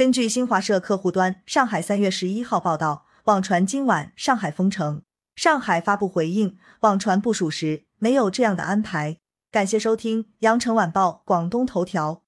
根据新华社客户端上海三月十一号报道网传今晚上海封城。上海发布回应网传不属实没有这样的安排。感谢收听羊城晚报广东头条。